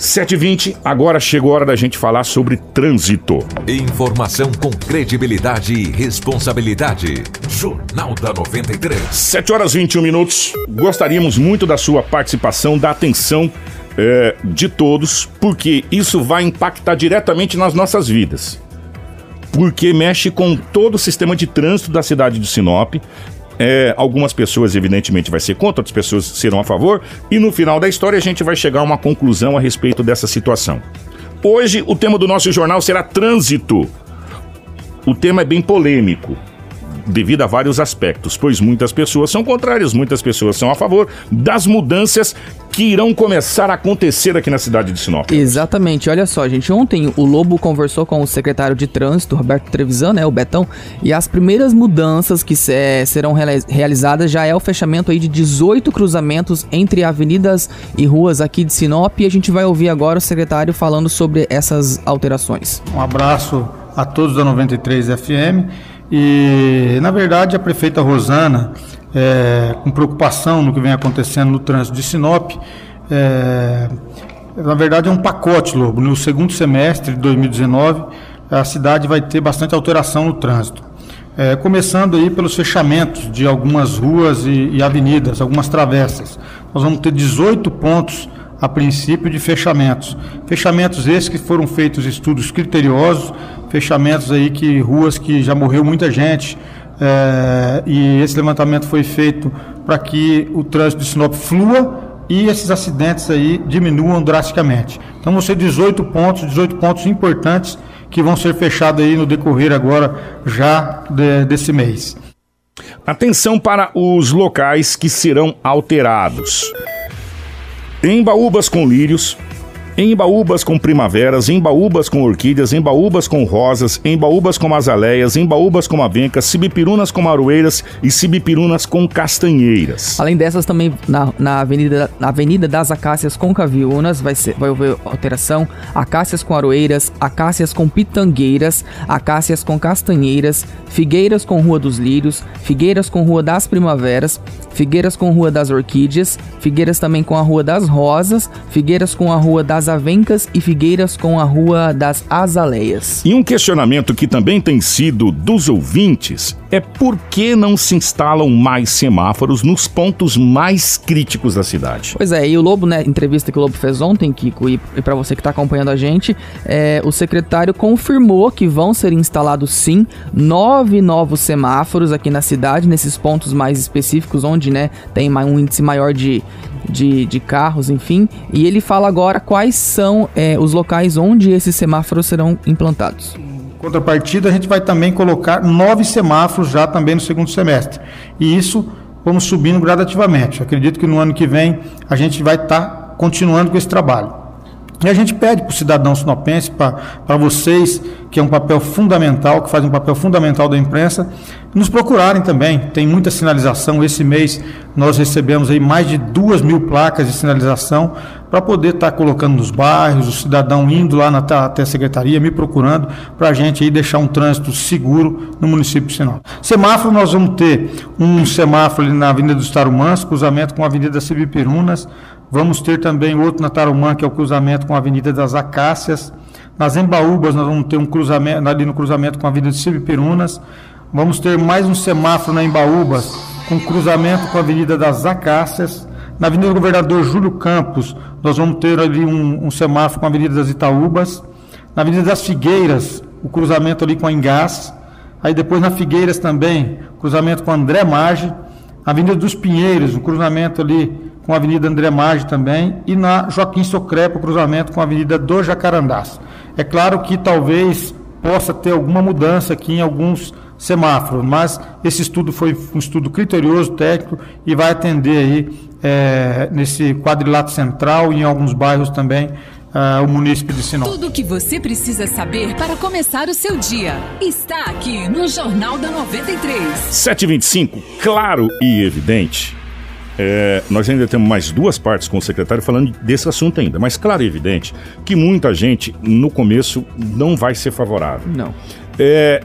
7h20, agora chegou a hora da gente falar sobre trânsito. Informação com credibilidade e responsabilidade. Jornal da 93. 7 horas 21 minutos. Gostaríamos muito da sua participação, da atenção é, de todos, porque isso vai impactar diretamente nas nossas vidas. Porque mexe com todo o sistema de trânsito da cidade de Sinop, é, algumas pessoas, evidentemente, vai ser contra, outras pessoas serão a favor, e no final da história a gente vai chegar a uma conclusão a respeito dessa situação. Hoje, o tema do nosso jornal será trânsito. O tema é bem polêmico devido a vários aspectos, pois muitas pessoas são contrárias, muitas pessoas são a favor das mudanças que irão começar a acontecer aqui na cidade de Sinop. Exatamente. Olha só, gente, ontem o Lobo conversou com o secretário de Trânsito, Roberto Trevisan, né, o Betão, e as primeiras mudanças que é, serão realizadas já é o fechamento aí de 18 cruzamentos entre avenidas e ruas aqui de Sinop, e a gente vai ouvir agora o secretário falando sobre essas alterações. Um abraço a todos da 93 FM e, na verdade, a prefeita Rosana, é, com preocupação no que vem acontecendo no trânsito de Sinop, é, na verdade é um pacote, Lobo. No segundo semestre de 2019, a cidade vai ter bastante alteração no trânsito. É, começando aí pelos fechamentos de algumas ruas e, e avenidas, algumas travessas. Nós vamos ter 18 pontos a princípio de fechamentos. Fechamentos esses que foram feitos estudos criteriosos, fechamentos aí que ruas que já morreu muita gente, é, e esse levantamento foi feito para que o trânsito de Sinop flua e esses acidentes aí diminuam drasticamente. Então vão ser 18 pontos, 18 pontos importantes que vão ser fechados aí no decorrer agora já de, desse mês. Atenção para os locais que serão alterados. Em Baúbas com lírios, em baúbas com primaveras, em baúbas com orquídeas, em baúbas com rosas, em baúbas com azaleias, em baúbas com avencas, cibipirunas com maroeiras e cibipirunas com castanheiras. Além dessas, também na, na, avenida, na avenida das Acácias com caviunas vai, ser, vai haver alteração, acácias com aroeiras, acácias com pitangueiras, acácias com castanheiras, figueiras com Rua dos Lírios, figueiras com Rua das Primaveras, figueiras com Rua das Orquídeas, figueiras também com a Rua das Rosas, figueiras com a Rua das Avencas e Figueiras com a Rua das Azaleias. E um questionamento que também tem sido dos ouvintes é por que não se instalam mais semáforos nos pontos mais críticos da cidade? Pois é, e o Lobo, né, entrevista que o Lobo fez ontem, Kiko, e, e para você que está acompanhando a gente, é, o secretário confirmou que vão ser instalados sim nove novos semáforos aqui na cidade, nesses pontos mais específicos, onde né, tem um índice maior de, de, de carros, enfim. E ele fala agora quais são é, os locais onde esses semáforos serão implantados. Contrapartida, a gente vai também colocar nove semáforos já também no segundo semestre. E isso vamos subindo gradativamente. acredito que no ano que vem a gente vai estar tá continuando com esse trabalho. E a gente pede para o cidadão sinopense, para vocês, que é um papel fundamental, que fazem um papel fundamental da imprensa, nos procurarem também. Tem muita sinalização. Esse mês nós recebemos aí mais de duas mil placas de sinalização para poder estar tá colocando nos bairros, o cidadão indo lá na, até a secretaria, me procurando, para a gente aí deixar um trânsito seguro no município de Sinop. Semáforo, nós vamos ter um semáforo ali na Avenida dos Tarumãs, cruzamento com a Avenida Cibiperunas, Vamos ter também outro na Tarumã, que é o cruzamento com a Avenida das Acácias. Nas Embaúbas, nós vamos ter um cruzamento, ali no cruzamento com a Avenida de Silviperunas. Vamos ter mais um semáforo na Embaúbas, com cruzamento com a Avenida das Acácias. Na Avenida do Governador Júlio Campos, nós vamos ter ali um, um semáforo com a Avenida das Itaúbas. Na Avenida das Figueiras, o cruzamento ali com a Engás. Aí depois na Figueiras também, cruzamento com a André Marge. Avenida dos Pinheiros, o cruzamento ali com a Avenida André Maggi também, e na Joaquim Socrepa, o cruzamento com a Avenida do Jacarandás. É claro que talvez possa ter alguma mudança aqui em alguns semáforos, mas esse estudo foi um estudo criterioso, técnico, e vai atender aí é, nesse quadrilátero central e em alguns bairros também Uh, o município de Sinop. Tudo o que você precisa saber para começar o seu dia está aqui no Jornal da 93. 725, claro e evidente. É, nós ainda temos mais duas partes com o secretário falando desse assunto ainda, mas claro e evidente que muita gente no começo não vai ser favorável. Não. É,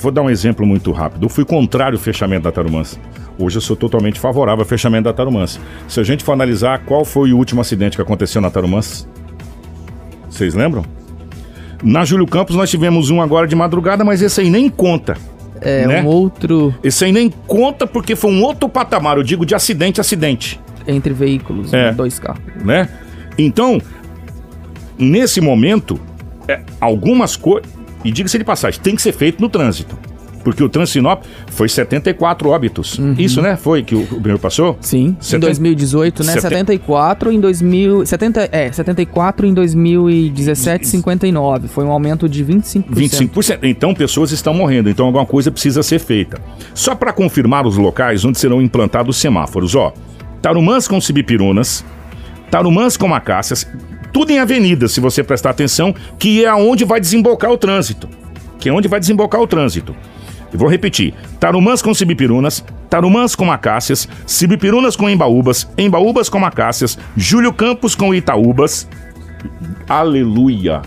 vou dar um exemplo muito rápido. Eu fui contrário ao fechamento da Tarumãs. Hoje eu sou totalmente favorável ao fechamento da Tarumãs. Se a gente for analisar qual foi o último acidente que aconteceu na Tarumãs, Vocês lembram? Na Júlio Campos nós tivemos um agora de madrugada, mas esse aí nem conta. É né? um outro Esse aí nem conta porque foi um outro patamar, eu digo de acidente a acidente, entre veículos, É. né, dois carros. né? Então, nesse momento, é, algumas coisas, e diga-se de passagem, tem que ser feito no trânsito. Porque o Transinop foi 74 óbitos. Isso, né? Foi que o, o primeiro passou? Sim, em Seten- 2018, né? Seten- 74 em 2000, 70, é, 74 em 2017, 59. Foi um aumento de 25%. 25%. Então, pessoas estão morrendo. Então, alguma coisa precisa ser feita. Só para confirmar os locais onde serão implantados semáforos, ó. Tarumãs com Cibipirunas, Tarumãs com Acácias, tudo em avenidas, se você prestar atenção, que é aonde vai desembocar o trânsito. Que é onde vai desembocar o trânsito. Eu vou repetir. Tarumãs com Cibipirunas, Tarumãs com Acácias, Cibipirunas com Embaúbas, Embaúbas com Acácias, Júlio Campos com Itaúbas. Aleluia!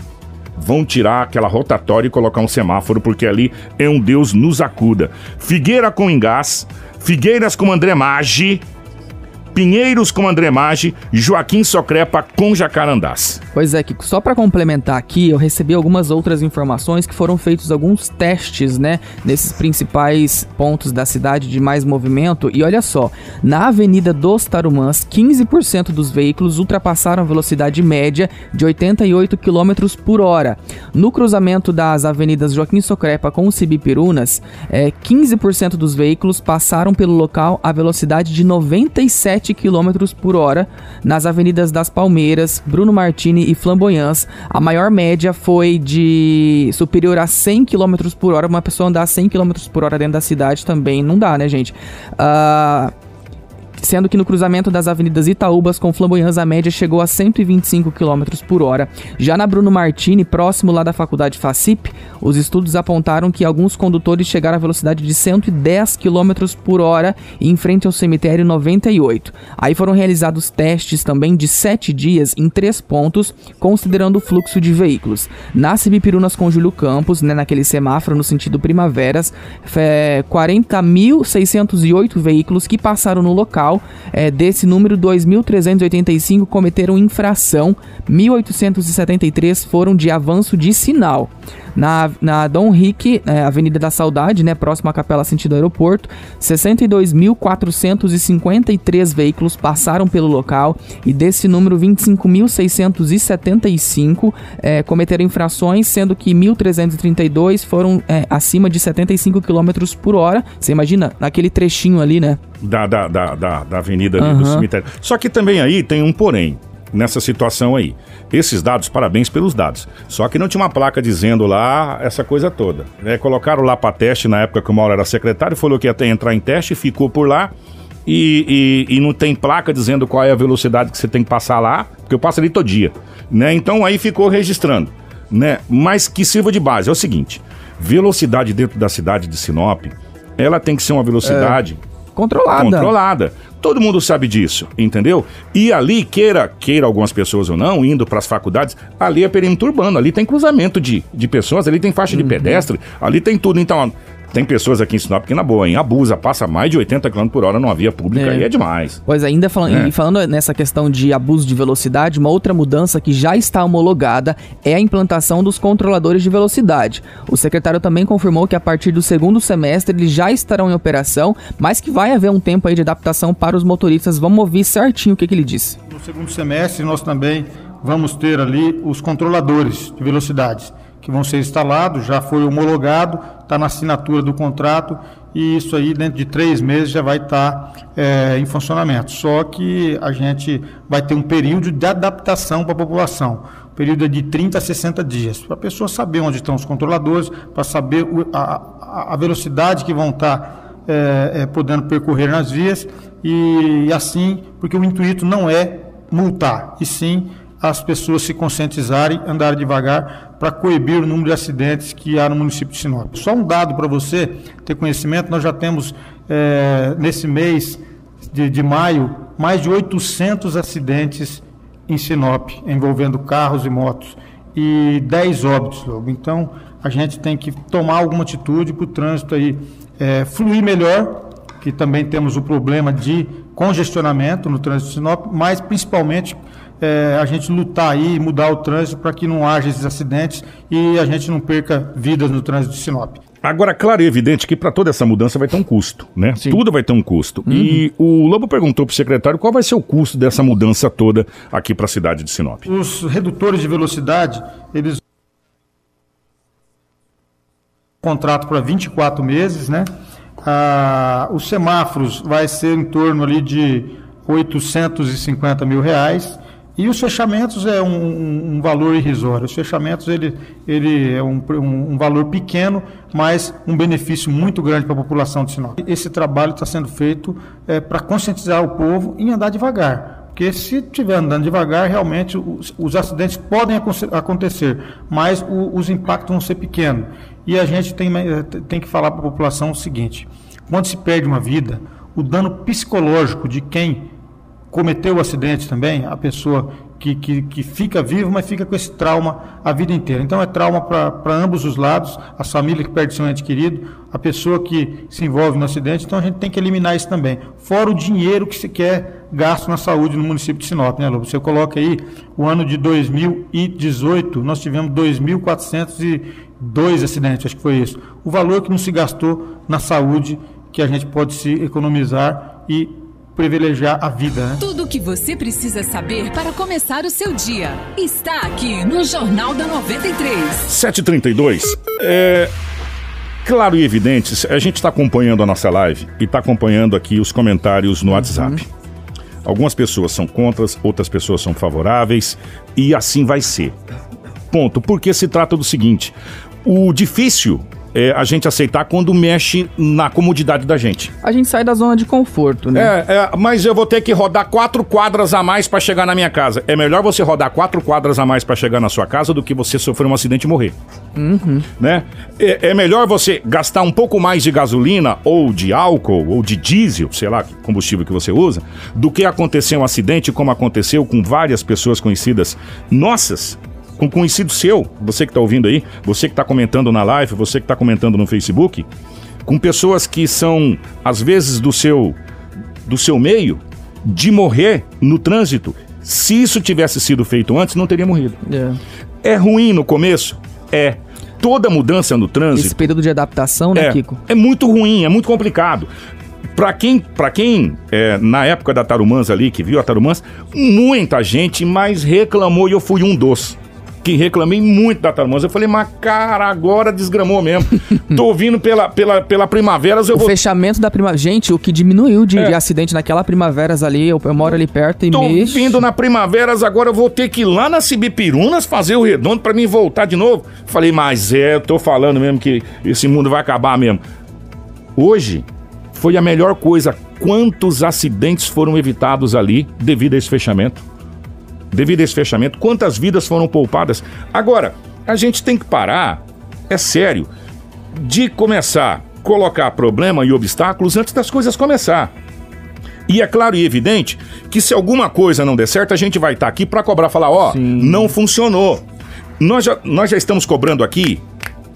Vão tirar aquela rotatória e colocar um semáforo, porque ali é um Deus nos acuda. Figueira com Engás, Figueiras com André Maggi, Pinheiros com André Maggi, Joaquim Socrepa com Jacarandás. Pois é, Kiko, só para complementar aqui, eu recebi algumas outras informações que foram feitos alguns testes, né, nesses principais pontos da cidade de mais movimento. E olha só, na Avenida dos Tarumãs, 15% dos veículos ultrapassaram a velocidade média de 88 km por hora. No cruzamento das avenidas Joaquim Socrepa com Cibipirunas, é, 15% dos veículos passaram pelo local a velocidade de 97 km por hora. Nas avenidas das Palmeiras, Bruno Martini e Flamboyants, a maior média foi de superior a 100 km por hora. Uma pessoa andar 100 km por hora dentro da cidade também não dá, né, gente? Ah, sendo que no cruzamento das avenidas Itaúbas com Flamboyants a média chegou a 125 km por hora. Já na Bruno Martini, próximo lá da faculdade FACIP, os estudos apontaram que alguns condutores chegaram à velocidade de 110 km por hora em frente ao cemitério 98. Aí foram realizados testes também de 7 dias em três pontos, considerando o fluxo de veículos. Na Cibipirunas com Júlio Campos, né, naquele semáforo no sentido primaveras, é, 40.608 veículos que passaram no local. É, desse número, 2.385 cometeram infração, 1.873 foram de avanço de sinal. Na, na Dom Henrique, é, Avenida da Saudade, né, próximo à Capela sentido aeroporto, 62.453 veículos passaram pelo local e desse número 25.675 é, cometeram infrações, sendo que 1.332 foram é, acima de 75 km por hora. Você imagina, naquele trechinho ali, né? da, da, da, da, da avenida ali do Aham. cemitério. Só que também aí tem um porém nessa situação aí. Esses dados, parabéns pelos dados. Só que não tinha uma placa dizendo lá essa coisa toda. né? colocaram lá para teste na época que o Mauro era secretário, falou que ia ter- entrar em teste, ficou por lá. E, e- e não tem placa dizendo qual é a velocidade que você tem que passar lá, porque eu passo ali todo dia. Né? Então aí ficou registrando. Né? Mas que sirva de base. É o seguinte: velocidade dentro da cidade de Sinop, ela tem que ser uma velocidade Controlada. controlada. Todo mundo sabe disso, entendeu? E ali, queira, queira algumas pessoas ou não, indo para as faculdades, ali é perímetro urbano, ali tem cruzamento de, de pessoas, ali tem faixa de pedestre, ali tem tudo. Então, tem pessoas aqui em Sinop que, na boa, hein, abusa, passa mais de 80 km por hora numa via pública É. e é demais. Pois é, ainda falando, É. e falando nessa questão de abuso de velocidade, uma outra mudança que já está homologada é a implantação dos controladores de velocidade. O secretário também confirmou que a partir do segundo semestre eles já estarão em operação, mas que vai haver um tempo aí de adaptação para os motoristas. Vamos ouvir certinho o que, que ele disse. No segundo semestre, nós também vamos ter ali os controladores de velocidades, que vão ser instalados, já foi homologado, está na assinatura do contrato, e isso aí, dentro de três meses, já vai estar eh, em funcionamento. Só que a gente vai ter um período de adaptação para a população. Período é de 30 a 60 dias, para a pessoa saber onde estão os controladores, para saber o- a, a- velocidade que vão estar eh, eh, podendo percorrer nas vias, e, assim, porque o intuito não é multar, e sim as pessoas se conscientizarem, andarem devagar para coibir o número de acidentes que há no município de Sinop. Só um dado para você ter conhecimento, nós já temos eh, nesse mês de, de maio mais de 800 acidentes em Sinop, envolvendo carros e motos, e 10 óbitos. Lobo. Então, a gente tem que tomar alguma atitude para o trânsito aí eh, fluir melhor, que também temos o problema de congestionamento no trânsito de Sinop, mas principalmente é, a gente lutar aí, mudar o trânsito para que não haja esses acidentes e a gente não perca vidas no trânsito de Sinop. Agora, claro e evidente que para toda essa mudança vai ter um custo, né? Sim. Tudo vai ter um custo. E o Lobo perguntou pro secretário qual vai ser o custo dessa mudança toda aqui para a cidade de Sinop. Os redutores de velocidade, eles contrato para 24 meses, né? Ah, os semáforos vai ser em torno ali de 850 mil reais e os fechamentos é um, um- valor irrisório. Os fechamentos ele, ele é um, um- valor pequeno, mas um benefício muito grande para a população de Sinop. Esse trabalho está sendo feito para conscientizar o povo em andar devagar. Porque se estiver andando devagar, realmente os, os acidentes podem acontecer, mas o- os impactos vão ser pequenos. E a gente tem, eh, tem que falar para a população o seguinte: quando se perde uma vida, o dano psicológico de quem cometeu o acidente também, a pessoa que, que, que fica vivo, mas fica com esse trauma a vida inteira. Então é trauma para ambos os lados, a família que perde seu ente querido, a pessoa que se envolve no acidente, então a gente tem que eliminar isso também. Fora o dinheiro que se quer gasto na saúde no município de Sinop, né, Lobo? Você coloca aí o ano de 2018, nós tivemos 2.402 acidentes, acho que foi isso. O valor que não se gastou na saúde, que a gente pode se economizar e privilegiar a vida, né? Tudo o que você precisa saber para começar o seu dia está aqui no Jornal da 93. 732. É. Claro e evidente, a gente está acompanhando a nossa live e está acompanhando aqui os comentários no WhatsApp. Algumas pessoas são contra, outras pessoas são favoráveis e assim vai ser. Ponto. Porque se trata do seguinte: o difícil é a gente aceitar quando mexe na comodidade da gente. A gente sai da zona de conforto, né? É, é, mas eu vou ter que rodar quatro quadras a mais para chegar na minha casa. É melhor você rodar quatro quadras a mais para chegar na sua casa do que você sofrer um acidente e morrer. Né? É, é melhor você gastar um pouco mais de gasolina ou de álcool ou de diesel, sei lá, combustível que você usa, do que acontecer um acidente como aconteceu com várias pessoas conhecidas nossas. Com conhecido seu, você que está ouvindo aí, você que está comentando na live, você que está comentando no Facebook, com pessoas que são, às vezes, do seu do seu meio de morrer no trânsito. Se isso tivesse sido feito antes, não teria morrido. É. É ruim no começo? É. Toda mudança no trânsito Esse período de adaptação, né, é, Kiko? é muito ruim, é muito complicado. Pra quem, pra quem é, na época da Tarumãs ali, que viu a Tarumãs, muita gente mais reclamou e eu fui um dos. Que reclamei muito da Tarumãs. Eu falei, mas cara, agora desgramou mesmo. Tô vindo pela, pela, pela Primaveras, eu O vou fechamento da primavera. Gente, o que diminuiu de, É. de acidente naquela primaveras ali, eu, eu moro ali perto e Tô mexe. vindo na Primaveras, agora eu vou ter que ir lá na Cibipirunas fazer o redondo pra mim voltar de novo. Falei, mas é, eu tô falando mesmo que esse mundo vai acabar mesmo. Hoje foi a melhor coisa. Quantos acidentes foram evitados ali devido a esse fechamento? Devido a esse fechamento, quantas vidas foram poupadas? Agora, a gente tem que parar, é sério, de começar a colocar problema e obstáculos antes das coisas começar. E é claro e evidente que se alguma coisa não der certo, a gente vai estar aqui para cobrar, falar, ó, não funcionou. Nós já, nós já estamos cobrando aqui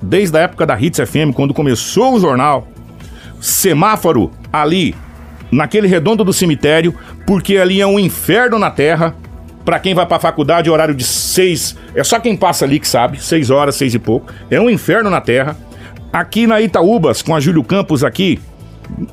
desde a época da Hits FM, quando começou o jornal, semáforo ali naquele redondo do cemitério, porque ali é um inferno na terra. Pra quem vai pra faculdade, horário de seis. É só quem passa ali que sabe, seis horas, seis e pouco. É um inferno na terra. Aqui na Itaúbas, com a Júlio Campos aqui,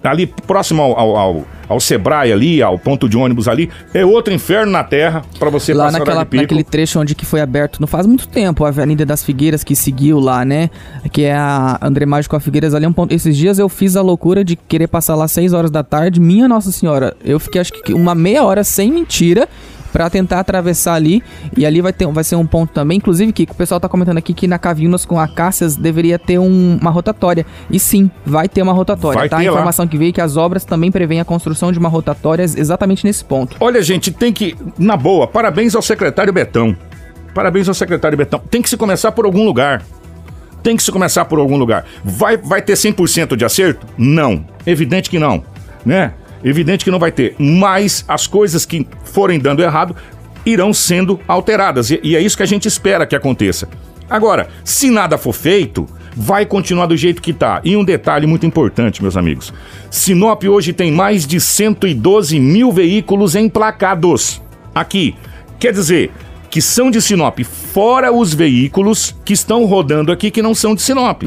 ali próximo ao, ao, ao, ao Sebrae ali, ao ponto de ônibus ali, é outro inferno na terra pra você Lá passar naquela, naquele trecho onde que foi aberto não faz muito tempo, a Avenida das Figueiras que seguiu lá, né? Que é a André Mágico com a Figueiras ali. é Um ponto. Esses dias eu fiz a loucura de querer passar lá 6 horas da tarde. Minha Nossa Senhora, eu fiquei acho que uma meia hora sem mentira pra tentar atravessar ali. E ali vai, ter, vai ser um ponto também. Inclusive, Kiko, o pessoal tá comentando aqui que na Caviunas com a Cássias deveria ter um- uma rotatória. E sim, vai ter uma rotatória, Vai tá? a lá. informação que veio é que as obras também prevêem a construção de uma rotatória exatamente nesse ponto. Olha, gente, tem que. Na boa, parabéns ao secretário Betão. Parabéns ao secretário Betão. Tem que se começar por algum lugar. Tem que se começar por algum lugar. Vai, vai ter 100% de acerto? Não. Evidente que não. Né? Evidente que não vai ter. Mas as coisas que forem dando errado irão sendo alteradas. E, e é isso que a gente espera que aconteça. Agora, se nada for feito, vai continuar do jeito que tá. E um detalhe muito importante, meus amigos: Sinop hoje tem mais de 112 mil veículos emplacados. Aqui. Quer dizer, que são de Sinop, fora os veículos que estão rodando aqui que não são de Sinop.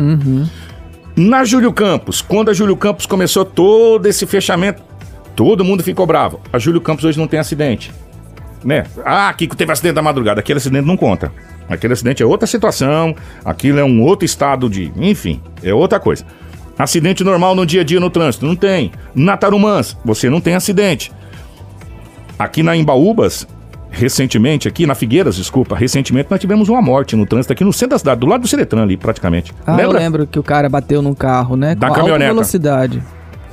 Na Júlio Campos, quando a Júlio Campos começou todo esse fechamento, todo mundo ficou bravo. A Júlio Campos hoje não tem acidente. Né? Ah, aqui que teve acidente da madrugada. Aquele acidente não conta. Aquele acidente é outra situação, aquilo é um outro estado de. Enfim, é outra coisa. Acidente normal no dia a dia no trânsito? Não tem. Na Tarumãs, você não tem acidente. Aqui na Embaúbas, recentemente, aqui na Figueiras, desculpa, recentemente nós tivemos uma morte no trânsito aqui no centro da cidade, do lado do Seretran ali, praticamente. Ah, eu Lembra? lembro que o cara bateu num carro, né? Da com caminhoneta. velocidade.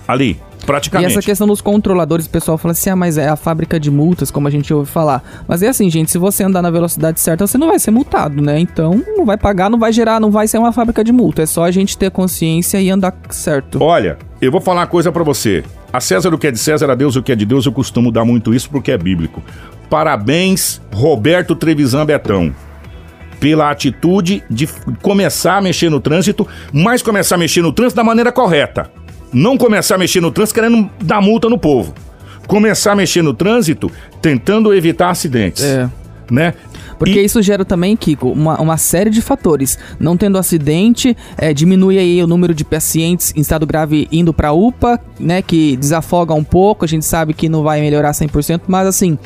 Ali, E praticamente. essa questão dos controladores, o pessoal fala assim, ah, mas é a fábrica de multas, como a gente ouve falar. Mas é assim, gente, se você andar na velocidade certa, você não vai ser multado, né? Então, não vai pagar, não vai gerar, não vai ser uma fábrica de multa. É só a gente ter consciência e andar certo. Olha, eu vou falar uma coisa pra você. A César o que é de César, a Deus o que é de Deus, eu costumo dar muito isso porque é bíblico. Parabéns, Roberto Trevisan Betão, pela atitude de começar a mexer no trânsito, mas começar a mexer no trânsito da maneira correta. Não começar a mexer no trânsito querendo dar multa no povo. Começar a mexer no trânsito tentando evitar acidentes. É. Né? Porque E- isso gera também, Kiko, uma, uma série de fatores. Não tendo acidente, é, diminui aí o número de pacientes em estado grave indo pra UPA, né? Que desafoga um pouco. A gente sabe que não vai melhorar 100%, mas assim.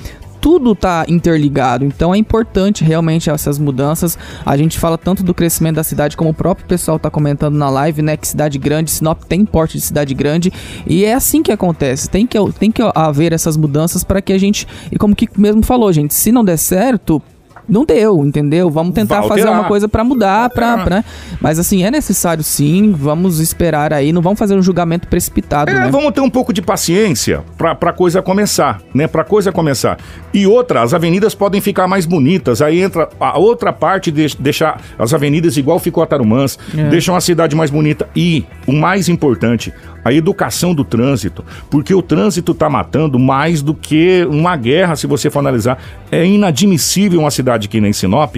Tudo tá interligado, então é importante realmente essas mudanças. A gente fala tanto do crescimento da cidade, como o próprio pessoal tá comentando na live, né? Que cidade grande, Sinop tem porte de cidade grande, e é assim que acontece. Tem que, tem que haver essas mudanças para que a gente, e como Kiko mesmo falou, gente, se não der certo, não deu, entendeu? Vamos tentar fazer uma coisa pra mudar, alterar. pra- Mas assim, é necessário sim, vamos esperar aí, não vamos fazer um julgamento precipitado, É, né? vamos ter um pouco de paciência pra, pra coisa começar, né? Pra coisa começar. E outra, as avenidas podem ficar mais bonitas. Aí entra a outra parte de deixar as avenidas igual ficou a Tarumãs, É. deixam a cidade mais bonita. E o mais importante, a educação do trânsito, porque o trânsito tá matando mais do que uma guerra, se você for analisar. É inadmissível uma cidade que nem Sinop.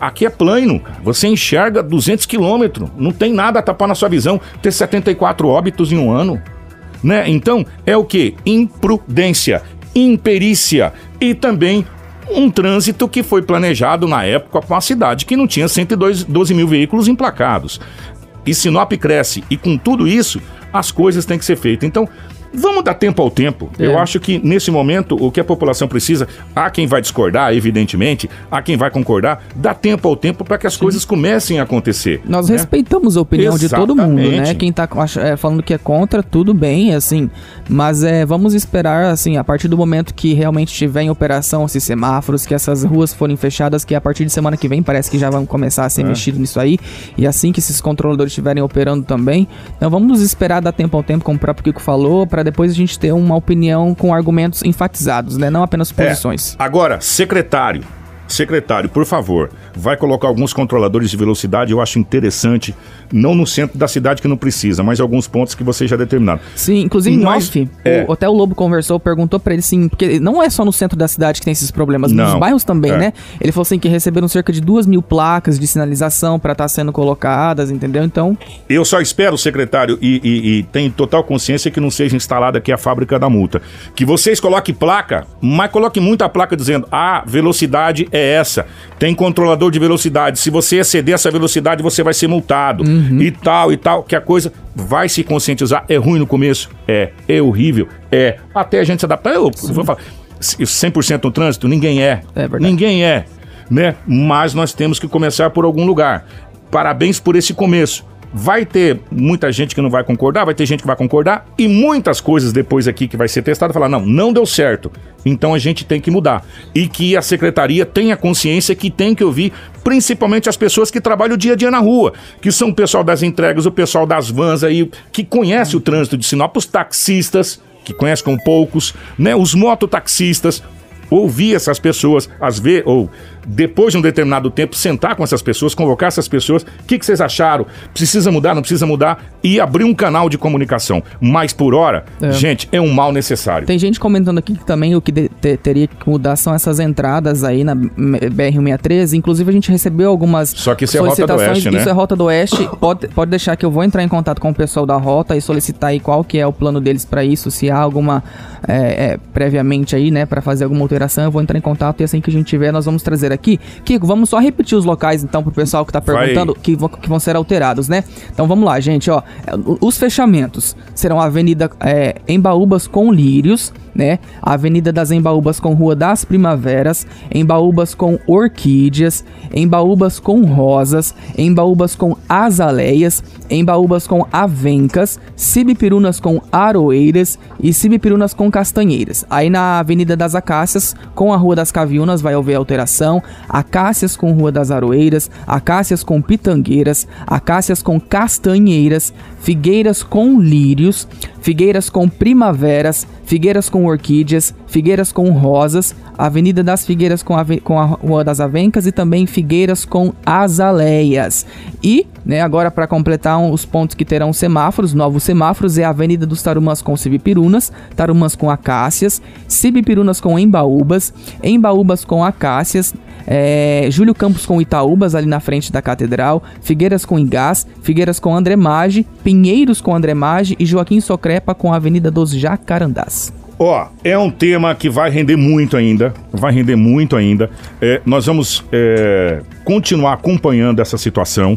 Aqui é plano, você enxerga 200 quilômetros, não tem nada a tapar na sua visão. Ter 74 óbitos em um ano né? Então, é o que? Imprudência, imperícia e também um trânsito que foi planejado na época com a cidade que não tinha 112 mil veículos emplacados. E Sinop cresce, e com tudo isso, as coisas têm que ser feitas. Então, vamos dar tempo ao tempo. É. Eu acho que nesse momento, o que a população precisa, há quem vai discordar, evidentemente, há quem vai concordar, dá tempo ao tempo para que as coisas comecem a acontecer. Nós né? respeitamos a opinião de todo mundo, né? Exatamente. Quem tá ach- é, falando que é contra, tudo bem, assim. Mas é, vamos esperar, assim, a partir do momento que realmente estiver em operação esses semáforos, que essas ruas forem fechadas, que a partir de semana que vem parece que já vão começar a ser É. mexido nisso aí. E assim que esses controladores estiverem operando também. Então vamos esperar dar tempo ao tempo, como o próprio Kiko falou, para depois a gente ter uma opinião com argumentos enfatizados, né? Não apenas É. posições. Agora, secretário, secretário, por favor, vai colocar alguns controladores de velocidade, eu acho interessante, não no centro da cidade que não precisa, mas alguns pontos que você já determinaram. Sim, inclusive em Mas- off, é. o, até o Lobo conversou, perguntou pra ele assim, porque não é só no centro da cidade que tem esses problemas, nos Não, bairros também, é. né? Ele falou assim que receberam cerca de duas mil placas de sinalização pra estar sendo colocadas, entendeu? Então, Eu só espero, secretário, e, e, e tenho total consciência que não seja instalada aqui a fábrica da multa. Que vocês coloquem placa, mas coloquem muita placa dizendo: a velocidade é essa. Tem controlador de velocidade. Se você exceder essa velocidade, você vai ser multado. E tal, e tal. Que a coisa vai se conscientizar. É ruim no começo? É. É horrível? É. Até a gente se adaptar. Eu vou falar. 100% no trânsito? Ninguém é. É verdade. Ninguém é. Né? Mas nós temos que começar por algum lugar. Parabéns por esse começo. Vai ter muita gente que não vai concordar, vai ter gente que vai concordar e muitas coisas depois aqui que vai ser testado falar não, não deu certo. Então a gente tem que mudar e que a secretaria tenha consciência que tem que ouvir principalmente as pessoas que trabalham o dia a dia na rua, que são o pessoal das entregas, o pessoal das vans aí, que conhece o trânsito de Sinop, os taxistas, que conhecem com poucos, né, os mototaxistas, ouvir essas pessoas, às vezes, ou depois de um determinado tempo, sentar com essas pessoas, convocar essas pessoas, o que, que vocês acharam? Precisa mudar, não precisa mudar? E abrir um canal de comunicação. Mas por hora, É. gente, é um mal necessário. Tem gente comentando aqui que também o que teria que mudar são essas entradas aí na BR-163. Inclusive, a gente recebeu algumas Só que isso é Rota do. Oeste, né? Isso é Rota do Oeste. Pode, pode deixar que eu vou entrar em contato com o pessoal da Rota e solicitar aí qual que é o plano deles para isso. Se há alguma é, é, previamente aí, né, para fazer alguma alteração, eu vou entrar em contato e assim que a gente tiver, nós vamos trazer aqui. Kiko, vamos só repetir os locais então pro pessoal que tá perguntando que vão, que vão ser alterados, né? Então vamos lá, gente, ó. É, Os fechamentos serão a Avenida é, Embaúbas com Lírios, né? Avenida das Embaúbas com Rua das Primaveras, Embaúbas com Orquídeas, Embaúbas com Rosas, Embaúbas com Azaleias, Embaúbas com Avencas, Cibipirunas com Aroeiras e Cibipirunas com Castanheiras. Aí na Avenida das Acácias, com a Rua das Caviunas, vai haver alteração. Acácias com Rua das Aroeiras, Acácias com Pitangueiras, Acácias com Castanheiras, Figueiras com Lírios, Figueiras com Primaveras, Figueiras com Orquídeas, Figueiras com Rosas, Avenida das Figueiras com, com a Rua das Avencas e também Figueiras com Azaleias. E, né, agora para completar um- os pontos que terão semáforos, novos semáforos, é a Avenida dos Tarumãs com Cibipirunas, Tarumãs com Acácias, Cibipirunas com Embaúbas, Embaúbas com Acácias, é, Júlio Campos com Itaúbas, ali na frente da Catedral, Figueiras com Ingás, Figueiras com André Maggi, Pinheiros com André Maggi e Joaquim Socrepa com a Avenida dos Jacarandás. Ó, é um tema que vai render muito ainda, vai render muito ainda. É, nós vamos é, continuar acompanhando essa situação.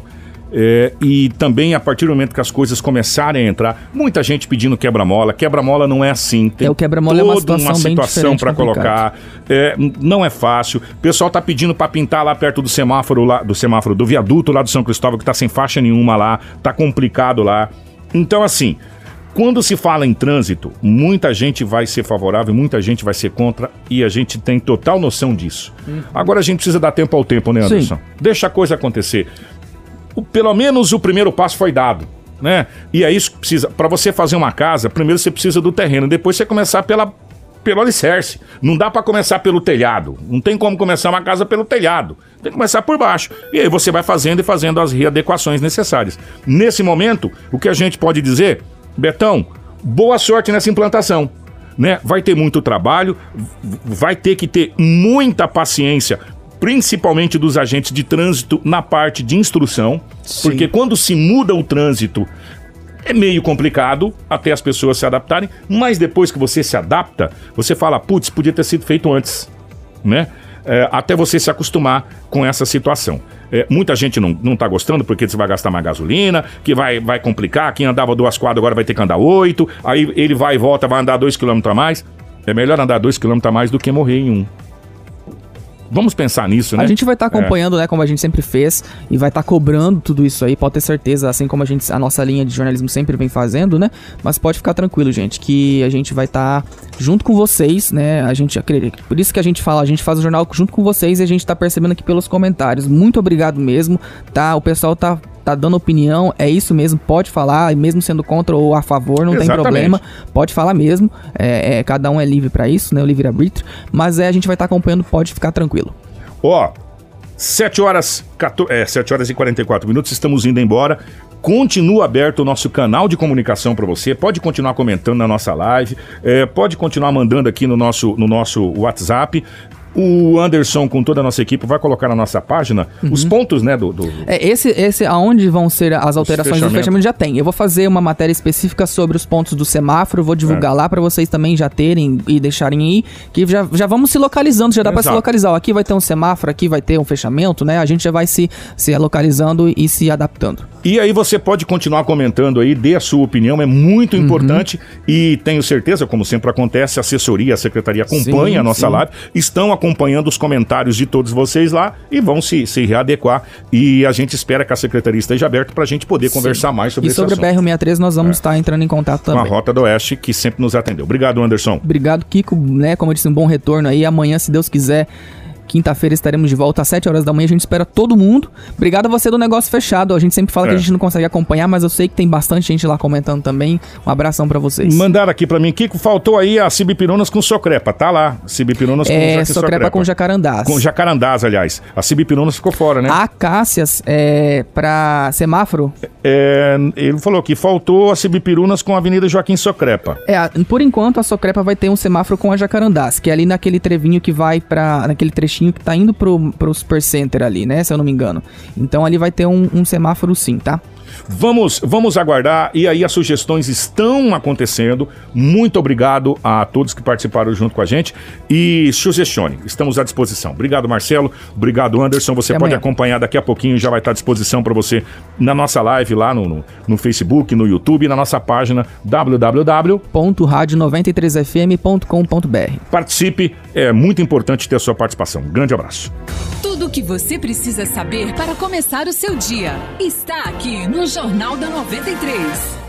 é, e também a partir do momento que as coisas começarem a entrar, muita gente pedindo quebra-mola. Quebra-mola não é assim. Tem É, o quebra-mola é uma situação bem diferente, para colocar. É, não é fácil. O pessoal tá pedindo para pintar lá perto do semáforo lá, do semáforo do viaduto lá do São Cristóvão que tá sem faixa nenhuma lá, tá complicado lá. Então assim, quando se fala em trânsito, muita gente vai ser favorável, muita gente vai ser contra e a gente tem total noção disso. Agora a gente precisa dar tempo ao tempo, né, Sim. Anderson? Deixa a coisa acontecer. O- pelo menos o primeiro passo foi dado, né? E é isso que precisa. Para você fazer uma casa, primeiro você precisa do terreno, depois você começar pela pelo alicerce. Não dá para começar pelo telhado. Não tem como começar uma casa pelo telhado. Tem que começar por baixo. E aí você vai fazendo e fazendo as readequações necessárias. Nesse momento, o que a gente pode dizer, Betão, boa sorte nessa implantação. Né? Vai ter muito trabalho, vai ter que ter muita paciência, principalmente dos agentes de trânsito na parte de instrução, porque quando se muda o trânsito é meio complicado até as pessoas se adaptarem, mas depois que você se adapta, você fala, putz, podia ter sido feito antes, né? É, até você se acostumar com essa situação. É, muita gente não, não tá gostando porque você vai gastar mais gasolina, que vai, vai complicar, quem andava duas quadras agora vai ter que andar oito, aí ele vai e volta, vai andar dois quilômetros a mais. É melhor andar dois quilômetros a mais do que morrer em um. Vamos pensar nisso, né? A gente vai estar acompanhando, né, como a gente sempre fez, e vai estar cobrando tudo isso aí, pode ter certeza, assim como a gente, a nossa linha de jornalismo sempre vem fazendo, né? Mas pode ficar tranquilo, gente, que a gente vai estar junto com vocês, né? A gente acredita, por isso que a gente fala, a gente faz o jornal junto com vocês e a gente tá percebendo aqui pelos comentários. Muito obrigado mesmo, tá? O pessoal tá tá dando opinião, é isso mesmo, pode falar, e mesmo sendo contra ou a favor, não tem Exatamente. problema, pode falar mesmo, é, é, cada um é livre pra isso, né, o livre-arbítrio, mas é, a gente vai estar acompanhando, pode ficar tranquilo. Ó, 7 horas, 14, é, 7 horas e 44 minutos, estamos indo embora. Continua aberto o nosso canal de comunicação para você. Pode continuar comentando na nossa live, é, pode continuar mandando aqui no nosso, no nosso WhatsApp. O Anderson, com toda a nossa equipe, vai colocar na nossa página os pontos, né, do, do- É, esse, esse aonde vão ser as alterações do fechamento já tem. Eu vou fazer uma matéria específica sobre os pontos do semáforo, vou divulgar É. lá pra vocês também já terem e deixarem aí, que já, já vamos se localizando, já dá pra se localizar. Ó, aqui vai ter um semáforo, aqui vai ter um fechamento, né? A gente já vai se, se localizando e se adaptando. E aí você pode continuar comentando aí, dê a sua opinião, é muito importante e tenho certeza, como sempre acontece, a assessoria, a secretaria acompanha Sim, a nossa sim. live, estão acompanhando os comentários de todos vocês lá e vão se, se readequar e a gente espera que a secretaria esteja aberta para a gente poder conversar mais sobre e esse sobre. É. a BR-63 nós vamos estar entrando em contato Com a também. Rota do Oeste, que sempre nos atendeu. Obrigado, Anderson. Obrigado, Kiko, né? Como eu disse, um bom retorno aí. Amanhã, se Deus quiser, Quinta-feira estaremos de volta às 7 horas da manhã. A gente espera todo mundo. Obrigado a você do negócio fechado. A gente sempre fala É. que a gente não consegue acompanhar, mas eu sei que tem bastante gente lá comentando também. Um abração pra vocês. Mandaram aqui pra mim, Kiko, faltou aí a Cibipirunas com Socrepa. Tá lá, Cibipirunas com É, Jaque socrepa com jacarandás. Com jacarandás, aliás. A Cibipirunas ficou fora, né? Acácias é, pra semáforo. É, ele falou que faltou a Cibipirunas com a Avenida Joaquim Socrepa. É, a- por enquanto a Socrepa vai ter um semáforo com a Jacarandás, que é ali naquele trevinho que vai pra. naquele trechinho que tá indo pro, pro Super Center ali, né? Se eu não me engano. Então ali vai ter um, um semáforo sim, tá? Vamos, vamos aguardar e aí as sugestões estão acontecendo. Muito obrigado a todos que participaram junto com a gente e sugestione, estamos à disposição. Obrigado Marcelo, obrigado Anderson. Você Até pode amanhã. acompanhar daqui a pouquinho, já vai estar à disposição para você na nossa live lá no, no, no Facebook, no YouTube, na nossa página www. Ponto rádio93fm.com.br. Participe, é muito importante ter a sua participação. Um grande abraço. Tudo o que você precisa saber para começar o seu dia está aqui no Jornal da 93.